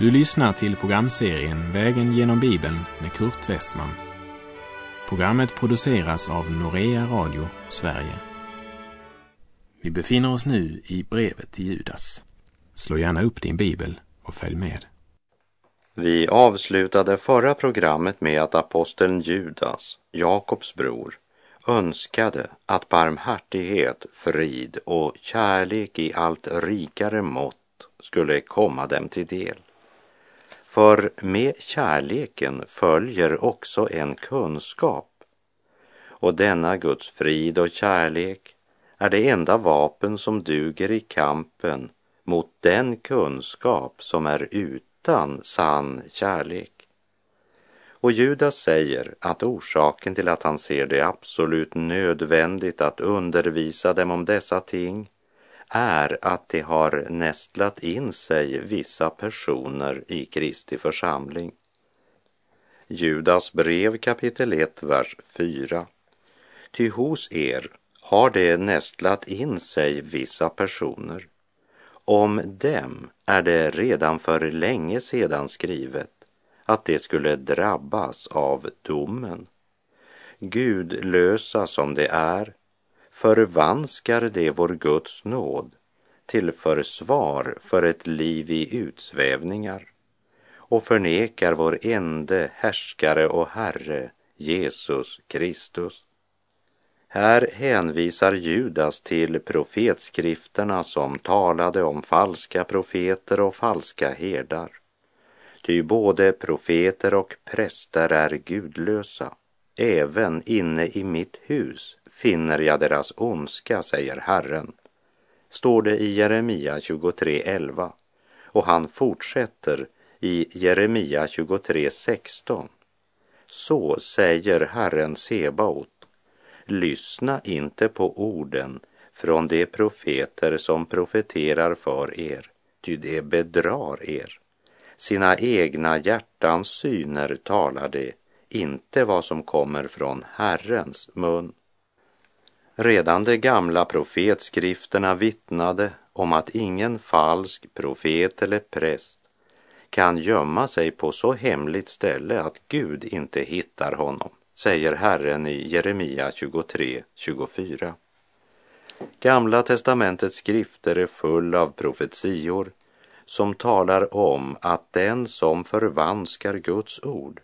Du lyssnar till programserien Vägen genom Bibeln med Kurt Westman. Programmet produceras av Norea Radio Sverige. Vi befinner oss nu i brevet till Judas. Slå gärna upp din bibel och följ med. Vi avslutade förra programmet med att aposteln Judas, Jakobs bror, önskade att barmhärtighet, frid och kärlek i allt rikare mått skulle komma dem till del. För med kärleken följer också en kunskap. Och denna Guds frid och kärlek är det enda vapen som duger i kampen mot den kunskap som är utan sann kärlek. Och Judas säger att orsaken till att han ser det absolut nödvändigt att undervisa dem om dessa ting är att det har nästlat in sig vissa personer i Kristi församling. Judas brev kapitel 1, vers 4. Ty hos er har det nästlat in sig vissa personer. Om dem är det redan för länge sedan skrivet att de skulle drabbas av domen. Gudlösa som de är förvanskar de vår Guds nåd till försvar för ett liv i utsvävningar och förnekar vår ende härskare och Herre Jesus Kristus. Här hänvisar Judas till profetskrifterna som talade om falska profeter och falska herdar. Ty både profeter och präster är gudlösa. Även inne i mitt hus finner jag deras ondska, säger Herren. Står det i Jeremia 23.11 och han fortsätter i Jeremia 23.16. Så säger Herren Sebaot. Lyssna inte på orden från de profeter som profeterar för er, ty de bedrar er. Sina egna hjärtans syner talar de, inte vad som kommer från Herrens mun. Redan de gamla profetskrifterna vittnade om att ingen falsk profet eller präst kan gömma sig på så hemligt ställe att Gud inte hittar honom, säger Herren i Jeremia 23, 24. Gamla testamentets skrifter är full av profetior som talar om att den som förvanskar Guds ord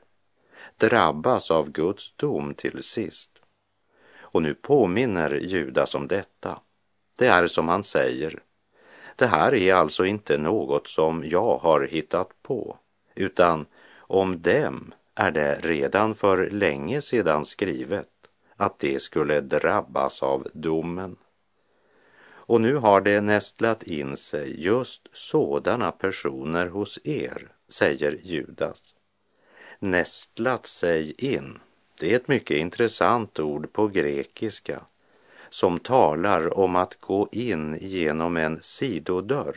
drabbas av Guds dom till sist. Och nu påminner Judas om detta. Det är som han säger, det här är alltså inte något som jag har hittat på, utan om dem är det redan för länge sedan skrivet att de skulle drabbas av domen. Och nu har det nästlat in sig just sådana personer hos er, säger Judas. Nästlat sig in, det är ett mycket intressant ord på grekiska som talar om att gå in genom en sidodörr,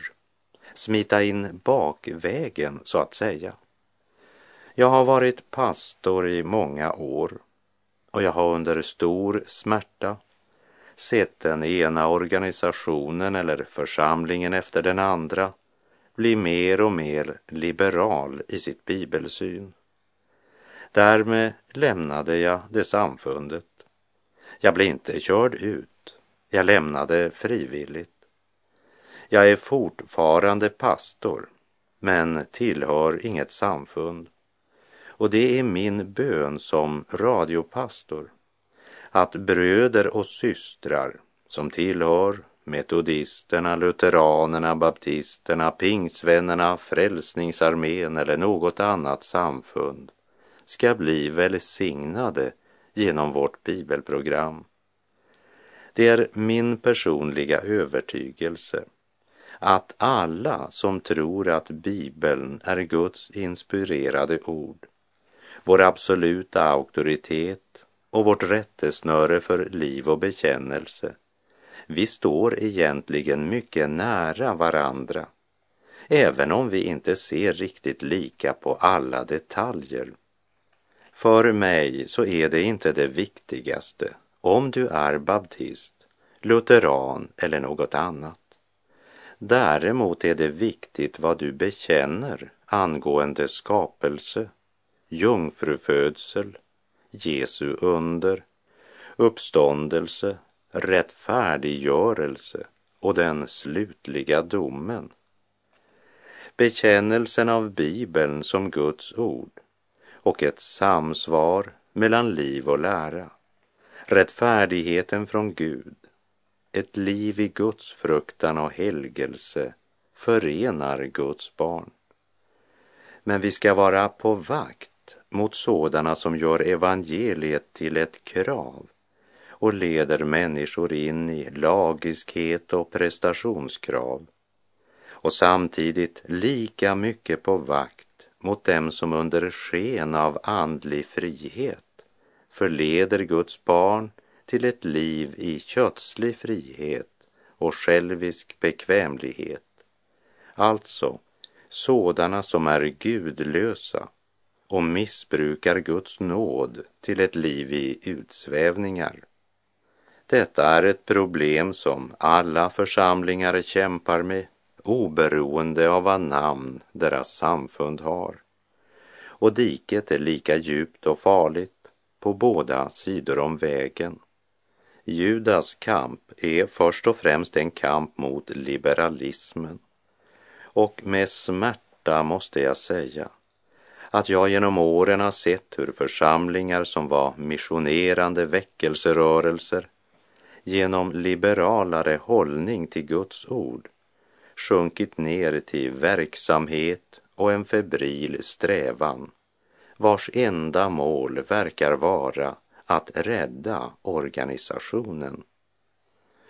smita in bakvägen så att säga. Jag har varit pastor i många år och jag har under stor smärta sett den ena organisationen eller församlingen efter den andra bli mer och mer liberal i sitt bibelsyn. Därmed lämnade jag det samfundet. Jag blev inte körd ut. Jag lämnade frivilligt. Jag är fortfarande pastor, men tillhör inget samfund. Och det är min bön som radiopastor att bröder och systrar som tillhör metodisterna, lutheranerna, baptisterna, pingsvännerna, frälsningsarmén eller något annat samfund ska bli välsignade genom vårt bibelprogram. Det är min personliga övertygelse att alla som tror att Bibeln är Guds inspirerade ord, vår absoluta auktoritet och vårt rättesnöre för liv och bekännelse, vi står egentligen mycket nära varandra, även om vi inte ser riktigt lika på alla detaljer. För mig så är det inte det viktigaste om du är baptist, lutheran eller något annat. Däremot är det viktigt vad du bekänner angående skapelse, jungfrufödsel, Jesu under, uppståndelse, rättfärdiggörelse och den slutliga domen. Bekännelsen av Bibeln som Guds ord och ett samsvar mellan liv och lära. Rättfärdigheten från Gud, ett liv i Guds fruktan och helgelse förenar Guds barn. Men vi ska vara på vakt mot sådana som gör evangeliet till ett krav och leder människor in i lagiskhet och prestationskrav och samtidigt lika mycket på vakt mot dem som under sken av andlig frihet förleder Guds barn till ett liv i kötslig frihet och självisk bekvämlighet. Alltså sådana som är gudlösa och missbrukar Guds nåd till ett liv i utsvävningar. Detta är ett problem som alla församlingar kämpar med oberoende av vad namn deras samfund har. Och diket är lika djupt och farligt på båda sidor om vägen. Judas kamp är först och främst en kamp mot liberalismen. Och med smärta måste jag säga att jag genom åren har sett hur församlingar som var missionerande väckelserörelser genom liberalare hållning till Guds ord sjunkit ner till verksamhet och en febril strävan vars enda mål verkar vara att rädda organisationen.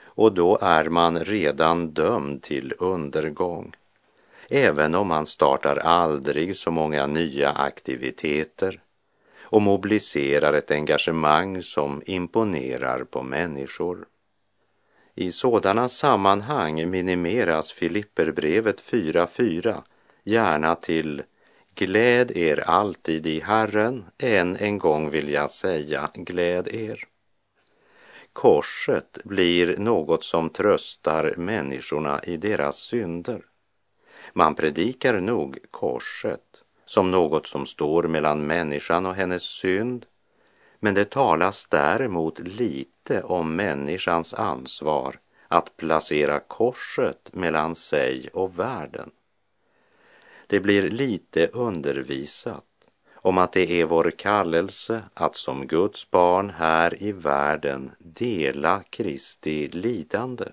Och då är man redan dömd till undergång även om man startar aldrig så många nya aktiviteter och mobiliserar ett engagemang som imponerar på människor. I sådana sammanhang minimeras Filipperbrevet 4.4 gärna till Gläd er alltid i Herren, än en gång vill jag säga gläd er. Korset blir något som tröstar människorna i deras synder. Man predikar nog korset som något som står mellan människan och hennes synd, men det talas däremot lite om människans ansvar att placera korset mellan sig och världen. Det blir lite undervisat om att det är vår kallelse att som Guds barn här i världen dela Kristi lidande.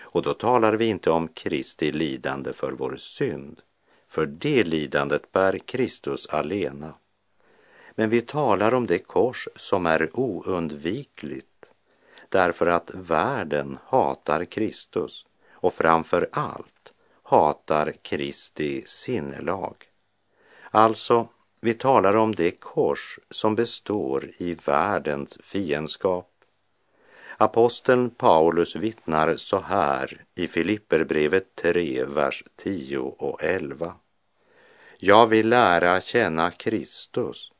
Och då talar vi inte om Kristi lidande för vår synd, för det lidandet bär Kristus alena. Men vi talar om det kors som är oundvikligt därför att världen hatar Kristus och framför allt hatar Kristi sinnelag. Alltså, vi talar om det kors som består i världens fiendskap Aposteln Paulus vittnar så här i Filipperbrevet 3, vers 10 och 11. Jag vill lära känna Kristus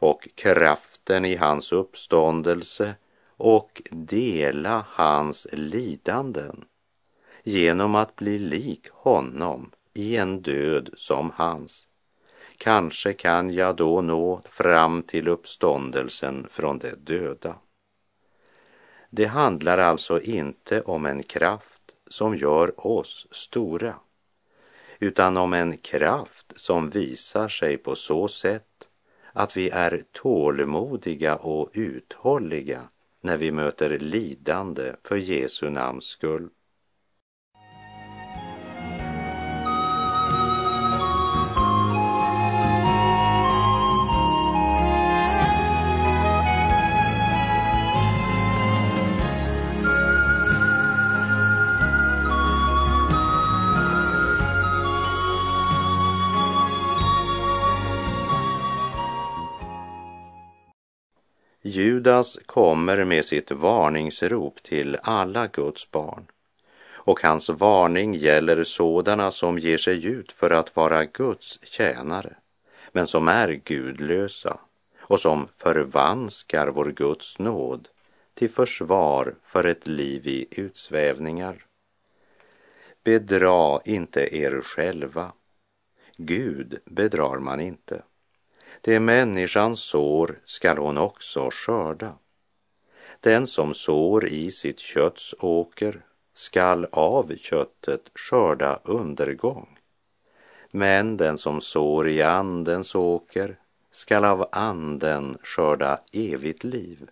och kraften i hans uppståndelse och dela hans lidanden genom att bli lik honom i en död som hans. Kanske kan jag då nå fram till uppståndelsen från de döda. Det handlar alltså inte om en kraft som gör oss stora, utan om en kraft som visar sig på så sätt att vi är tålmodiga och uthålliga när vi möter lidande för Jesu namns skull. Judas kommer med sitt varningsrop till alla Guds barn och hans varning gäller sådana som ger sig ut för att vara Guds tjänare men som är gudlösa och som förvanskar vår Guds nåd till försvar för ett liv i utsvävningar. Bedra inte er själva. Gud bedrar man inte. Det människan sår skall hon också skörda. Den som sår i sitt kötts åker skall av köttet skörda undergång. Men den som sår i andens åker skall av anden skörda evigt liv.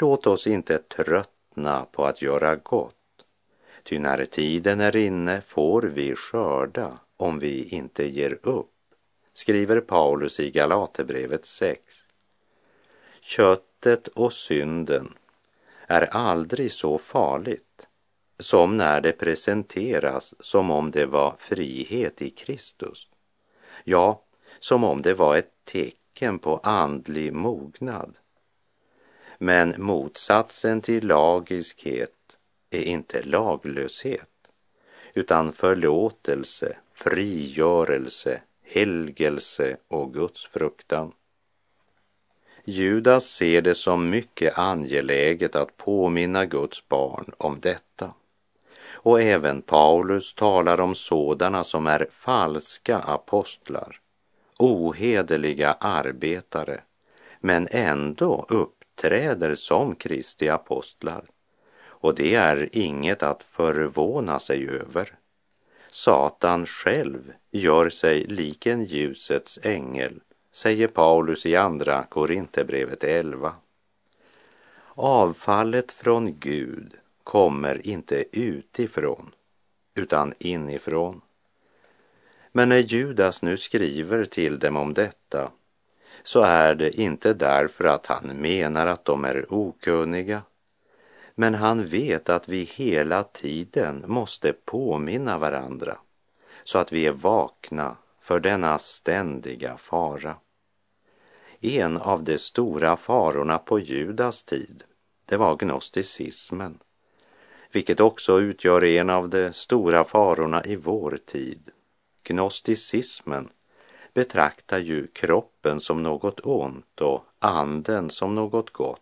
Låt oss inte tröttna på att göra gott, ty när tiden är inne får vi skörda om vi inte ger upp, skriver Paulus i Galaterbrevet 6. Köttet och synden är aldrig så farligt som när det presenteras som om det var frihet i Kristus. Ja, som om det var ett tecken på andlig mognad. Men motsatsen till lagiskhet är inte laglöshet, utan förlåtelse, frigörelse, helgelse och gudsfruktan. Judas ser det som mycket angeläget att påminna Guds barn om detta. Och även Paulus talar om sådana som är falska apostlar, ohederliga arbetare, men ändå uppträder som Kristi apostlar. Och det är inget att förvåna sig över. Satan själv gör sig lik en ljusets ängel, säger Paulus i Andra Korinthierbrevet 11. Avfallet från Gud kommer inte utifrån, utan inifrån. Men när Judas nu skriver till dem om detta så är det inte därför att han menar att de är okunniga, men han vet att vi hela tiden måste påminna varandra så att vi är vakna för denna ständiga fara. En av de stora farorna på Judas tid, det var gnosticismen, vilket också utgör en av de stora farorna i vår tid. Gnosticismen betraktar ju kroppen som något ont och anden som något gott.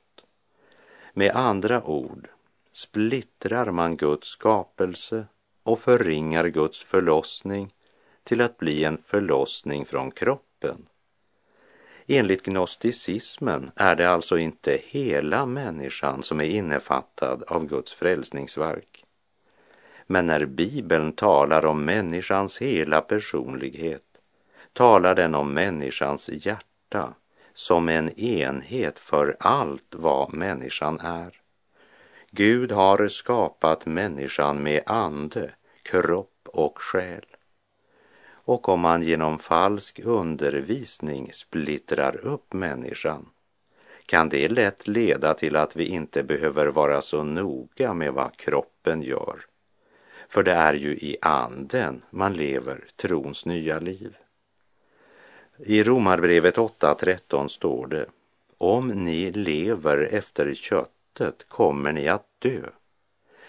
Med andra ord splittrar man Guds skapelse och förringar Guds förlossning till att bli en förlossning från kroppen. Enligt gnosticismen är det alltså inte hela människan som är innefattad av Guds frälsningsverk. Men när Bibeln talar om människans hela personlighet talar den om människans hjärta som en enhet för allt vad människan är. Gud har skapat människan med ande, kropp och själ. Och om man genom falsk undervisning splittrar upp människan kan det lätt leda till att vi inte behöver vara så noga med vad kroppen gör. För det är ju i anden man lever trons nya liv. I Romarbrevet 8.13 står det Om ni lever efter köttet kommer ni att dö.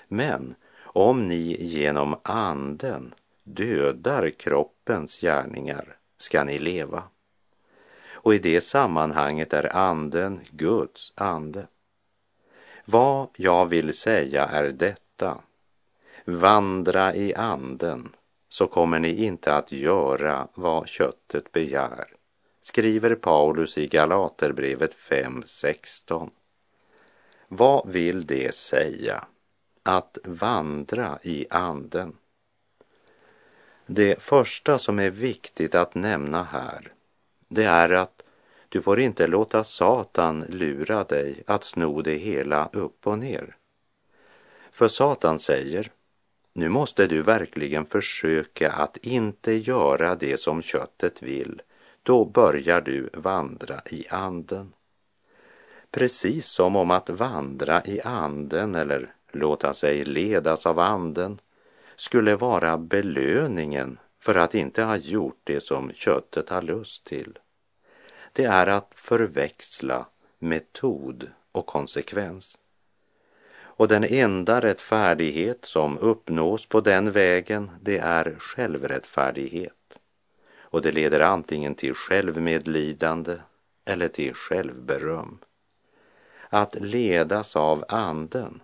Men om ni genom anden dödar kroppens gärningar ska ni leva. Och i det sammanhanget är anden Guds ande. Vad jag vill säga är detta. Vandra i anden så kommer ni inte att göra vad köttet begär, skriver Paulus i Galaterbrevet 5.16. Vad vill det säga? Att vandra i anden. Det första som är viktigt att nämna här, det är att du får inte låta Satan lura dig att sno det hela upp och ner. För Satan säger, nu måste du verkligen försöka att inte göra det som köttet vill. Då börjar du vandra i anden. Precis som om att vandra i anden eller låta sig ledas av anden skulle vara belöningen för att inte ha gjort det som köttet har lust till. Det är att förväxla metod och konsekvens. Och den enda rättfärdighet som uppnås på den vägen, det är självrättfärdighet. Och det leder antingen till självmedlidande eller till självberöm. Att ledas av anden,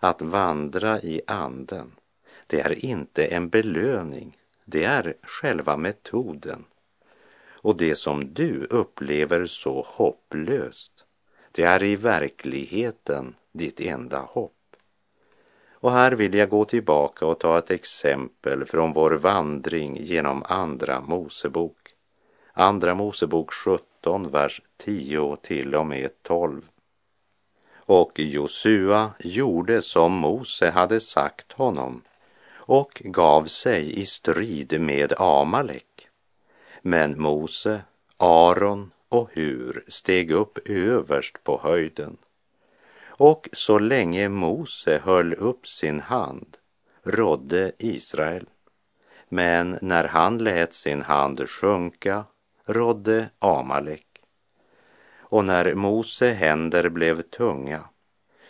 att vandra i anden, det är inte en belöning, det är själva metoden. Och det som du upplever så hopplöst, det är i verkligheten ditt enda hopp. Och här vill jag gå tillbaka och ta ett exempel från vår vandring genom Andra Mosebok. Andra Mosebok 17, vers 10 till och med 12. Och Josua gjorde som Mose hade sagt honom och gav sig i strid med Amalek. Men Mose, Aron och Hur steg upp överst på höjden. Och så länge Mose höll upp sin hand rådde Israel. Men när han lät sin hand sjunka rådde Amalek. Och när Mose händer blev tunga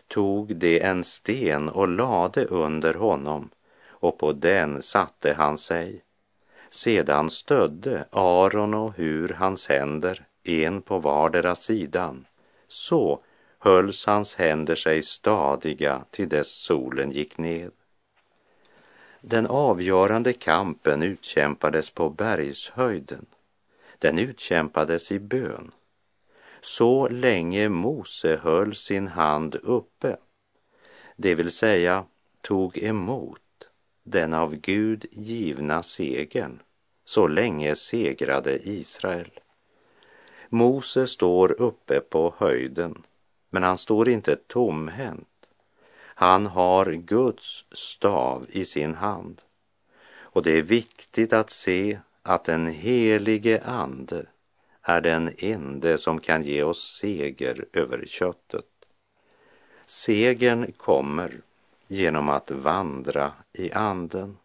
tog de en sten och lade under honom och på den satte han sig. Sedan stödde Aron och Hur hans händer, en på vardera sidan. Så hölls hans händer sig stadiga till dess solen gick ned. Den avgörande kampen utkämpades på bergshöjden. Den utkämpades i bön. Så länge Mose höll sin hand uppe, det vill säga tog emot den av Gud givna segern. Så länge segrade Israel. Mose står uppe på höjden, men han står inte tomhänt. Han har Guds stav i sin hand. Och det är viktigt att se att den helige Ande är den ende som kan ge oss seger över köttet. Segern kommer genom att vandra i anden.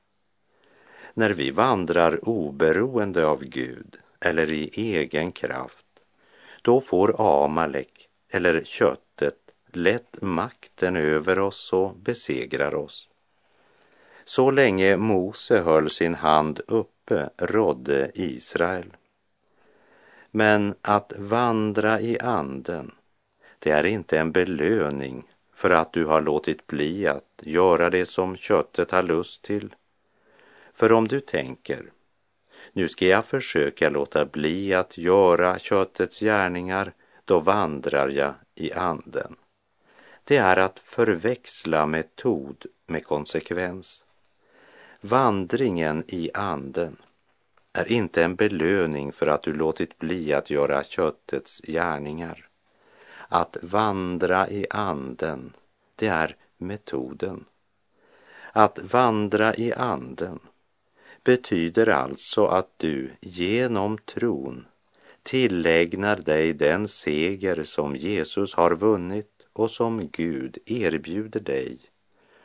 När vi vandrar oberoende av Gud eller i egen kraft, då får Amalek eller köttet lätt makten över oss och besegrar oss. Så länge Mose höll sin hand uppe rådde Israel. Men att vandra i anden, det är inte en belöning för att du har låtit bli att göra det som köttet har lust till. För om du tänker, nu ska jag försöka låta bli att göra köttets gärningar, då vandrar jag i anden. Det är att förväxla metod med konsekvens. Vandringen i anden är inte en belöning för att du låtit bli att göra köttets gärningar. Att vandra i anden, det är metoden. Att vandra i anden betyder alltså att du genom tron tillägnar dig den seger som Jesus har vunnit och som Gud erbjuder dig.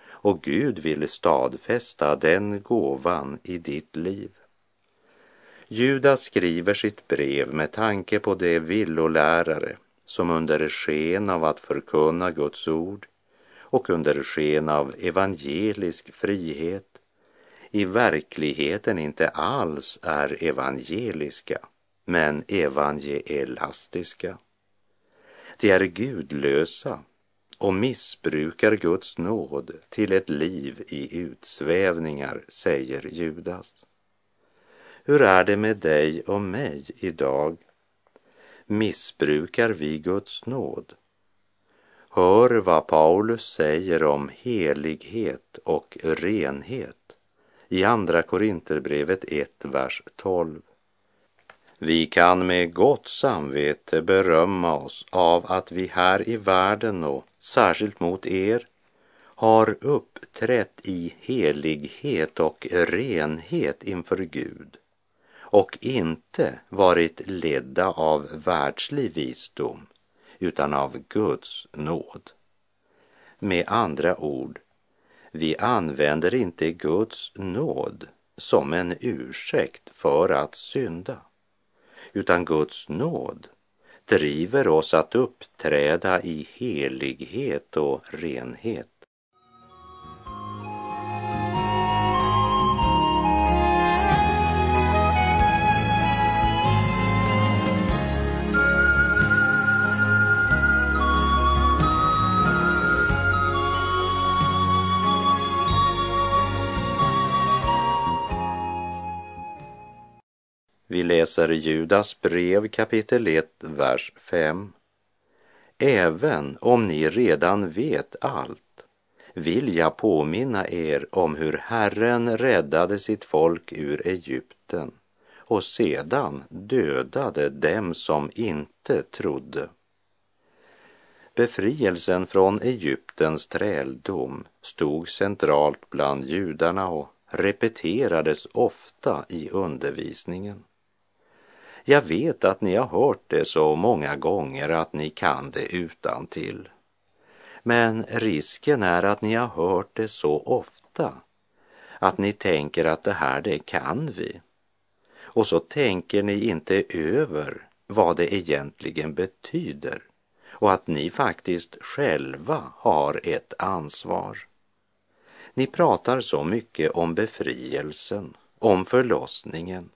Och Gud vill stadfästa den gåvan i ditt liv. Judas skriver sitt brev med tanke på de villolärare som under sken av att förkunna Guds ord och under sken av evangelisk frihet i verkligheten inte alls är evangeliska, men evangelastiska. De är gudlösa och missbrukar Guds nåd till ett liv i utsvävningar, säger Judas. Hur är det med dig och mig idag? Missbrukar vi Guds nåd? Hör vad Paulus säger om helighet och renhet i Andra Korinterbrevet 1, vers 12. Vi kan med gott samvete berömma oss av att vi här i världen och särskilt mot er har uppträtt i helighet och renhet inför Gud och inte varit ledda av världslig visdom utan av Guds nåd. Med andra ord, vi använder inte Guds nåd som en ursäkt för att synda, utan Guds nåd driver oss att uppträda i helighet och renhet. Vi läser Judas brev kapitel 1, vers 5. Även om ni redan vet allt vill jag påminna er om hur Herren räddade sitt folk ur Egypten och sedan dödade dem som inte trodde. Befrielsen från Egyptens träldom stod centralt bland judarna och repeterades ofta i undervisningen. Jag vet att ni har hört det så många gånger att ni kan det utan till. Men risken är att ni har hört det så ofta att ni tänker att det här, det kan vi. Och så tänker ni inte över vad det egentligen betyder och att ni faktiskt själva har ett ansvar. Ni pratar så mycket om befrielsen, om förlossningen,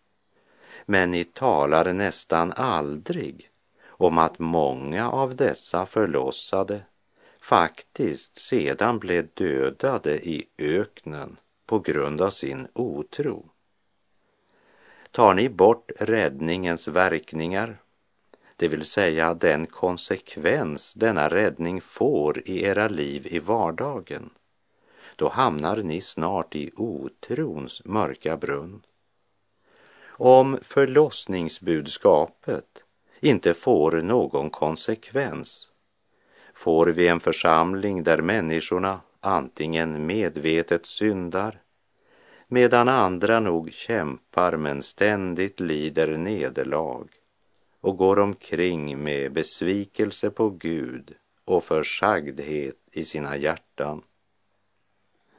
men ni talar nästan aldrig om att många av dessa förlossade faktiskt sedan blev dödade i öknen på grund av sin otro. Tar ni bort räddningens verkningar, det vill säga den konsekvens denna räddning får i era liv i vardagen, då hamnar ni snart i otrons mörka brunn. Om förlossningsbudskapet inte får någon konsekvens får vi en församling där människorna antingen medvetet syndar medan andra nog kämpar men ständigt lider nederlag och går omkring med besvikelse på Gud och försagdhet i sina hjärtan.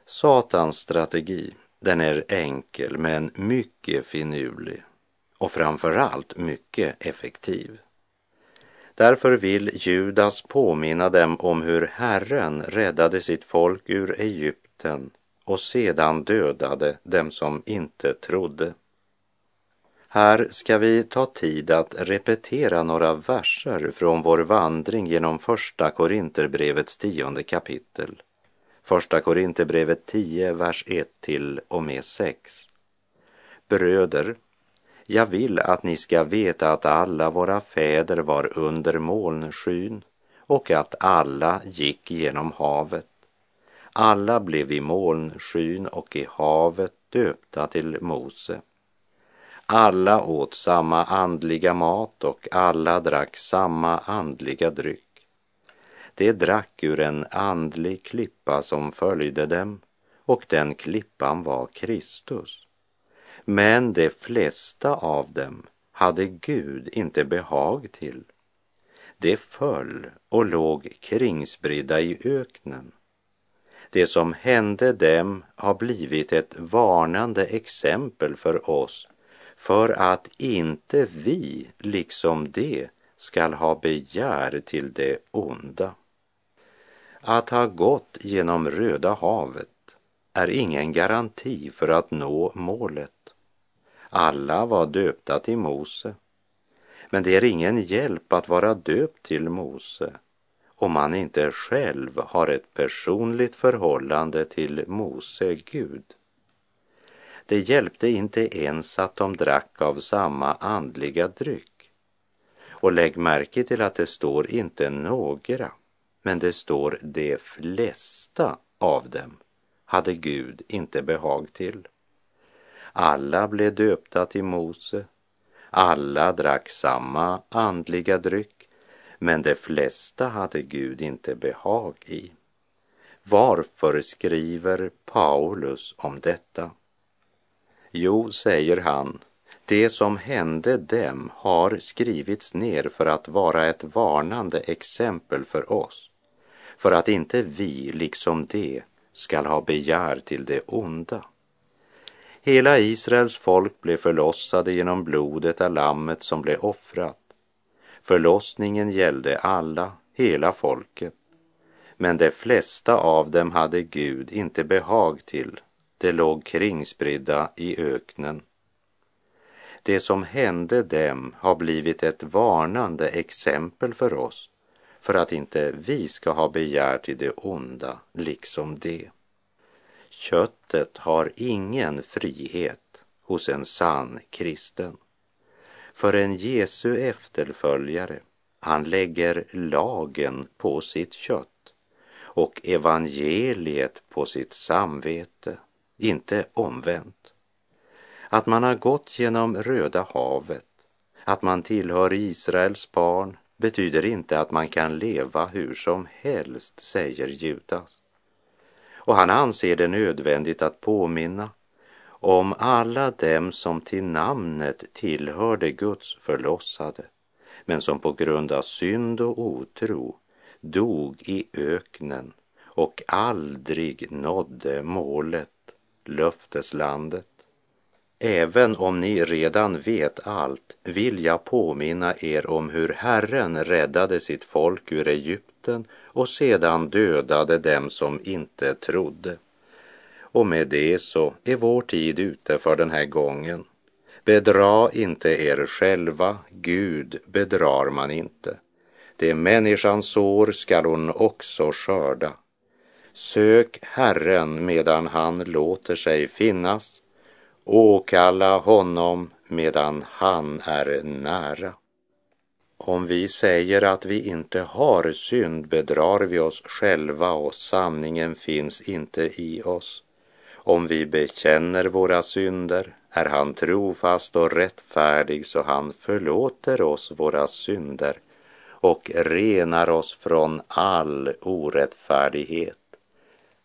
Satans strategi, den är enkel men mycket finurlig och framför allt mycket effektiv. Därför vill Judas påminna dem om hur Herren räddade sitt folk ur Egypten och sedan dödade dem som inte trodde. Här ska vi ta tid att repetera några verser från vår vandring genom Första Korinterbrevets tionde kapitel. Första Korinthierbrevet 10, vers 1 till och med 6. Bröder, jag vill att ni ska veta att alla våra fäder var under molnskyn och att alla gick genom havet. Alla blev i molnskyn och i havet döpta till Mose. Alla åt samma andliga mat och alla drack samma andliga dryck. De drack ur en andlig klippa som följde dem och den klippan var Kristus. Men de flesta av dem hade Gud inte behag till. De föll och låg kringspridda i öknen. Det som hände dem har blivit ett varnande exempel för oss för att inte vi, liksom de, skall ha begär till det onda. Att ha gått genom Röda havet är ingen garanti för att nå målet. Alla var döpta till Mose. Men det är ingen hjälp att vara döpt till Mose om man inte själv har ett personligt förhållande till Mose Gud. Det hjälpte inte ens att de drack av samma andliga dryck. Och lägg märke till att det står inte några, men det står de flesta av dem hade Gud inte behag till. Alla blev döpta till Mose. Alla drack samma andliga dryck, men de flesta hade Gud inte behag i. Varför skriver Paulus om detta? Jo, säger han, det som hände dem har skrivits ner för att vara ett varnande exempel för oss, för att inte vi, liksom de, skall ha begär till det onda. Hela Israels folk blev förlossade genom blodet av lammet som blev offrat. Förlossningen gällde alla, hela folket. Men de flesta av dem hade Gud inte behag till. De låg kringspridda i öknen. Det som hände dem har blivit ett varnande exempel för oss för att inte vi ska ha begär till det onda liksom det. Köttet har ingen frihet hos en sann kristen. För en Jesu efterföljare, han lägger lagen på sitt kött och evangeliet på sitt samvete, inte omvänt. Att man har gått genom Röda havet, att man tillhör Israels barn, betyder inte att man kan leva hur som helst, säger Judas. Och han anser det nödvändigt att påminna om alla dem som till namnet tillhörde Guds förlossade, men som på grund av synd och otro dog i öknen och aldrig nådde målet, löfteslandet. Även om ni redan vet allt vill jag påminna er om hur Herren räddade sitt folk ur Egypten och sedan dödade dem som inte trodde. Och med det så är vår tid ute för den här gången. Bedra inte er själva, Gud bedrar man inte. Det människan sår skall hon också skörda. Sök Herren medan han låter sig finnas. Åkalla honom medan han är nära. Om vi säger att vi inte har synd bedrar vi oss själva och sanningen finns inte i oss. Om vi bekänner våra synder är han trofast och rättfärdig så han förlåter oss våra synder och renar oss från all orättfärdighet.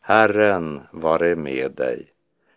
Herren vare med dig.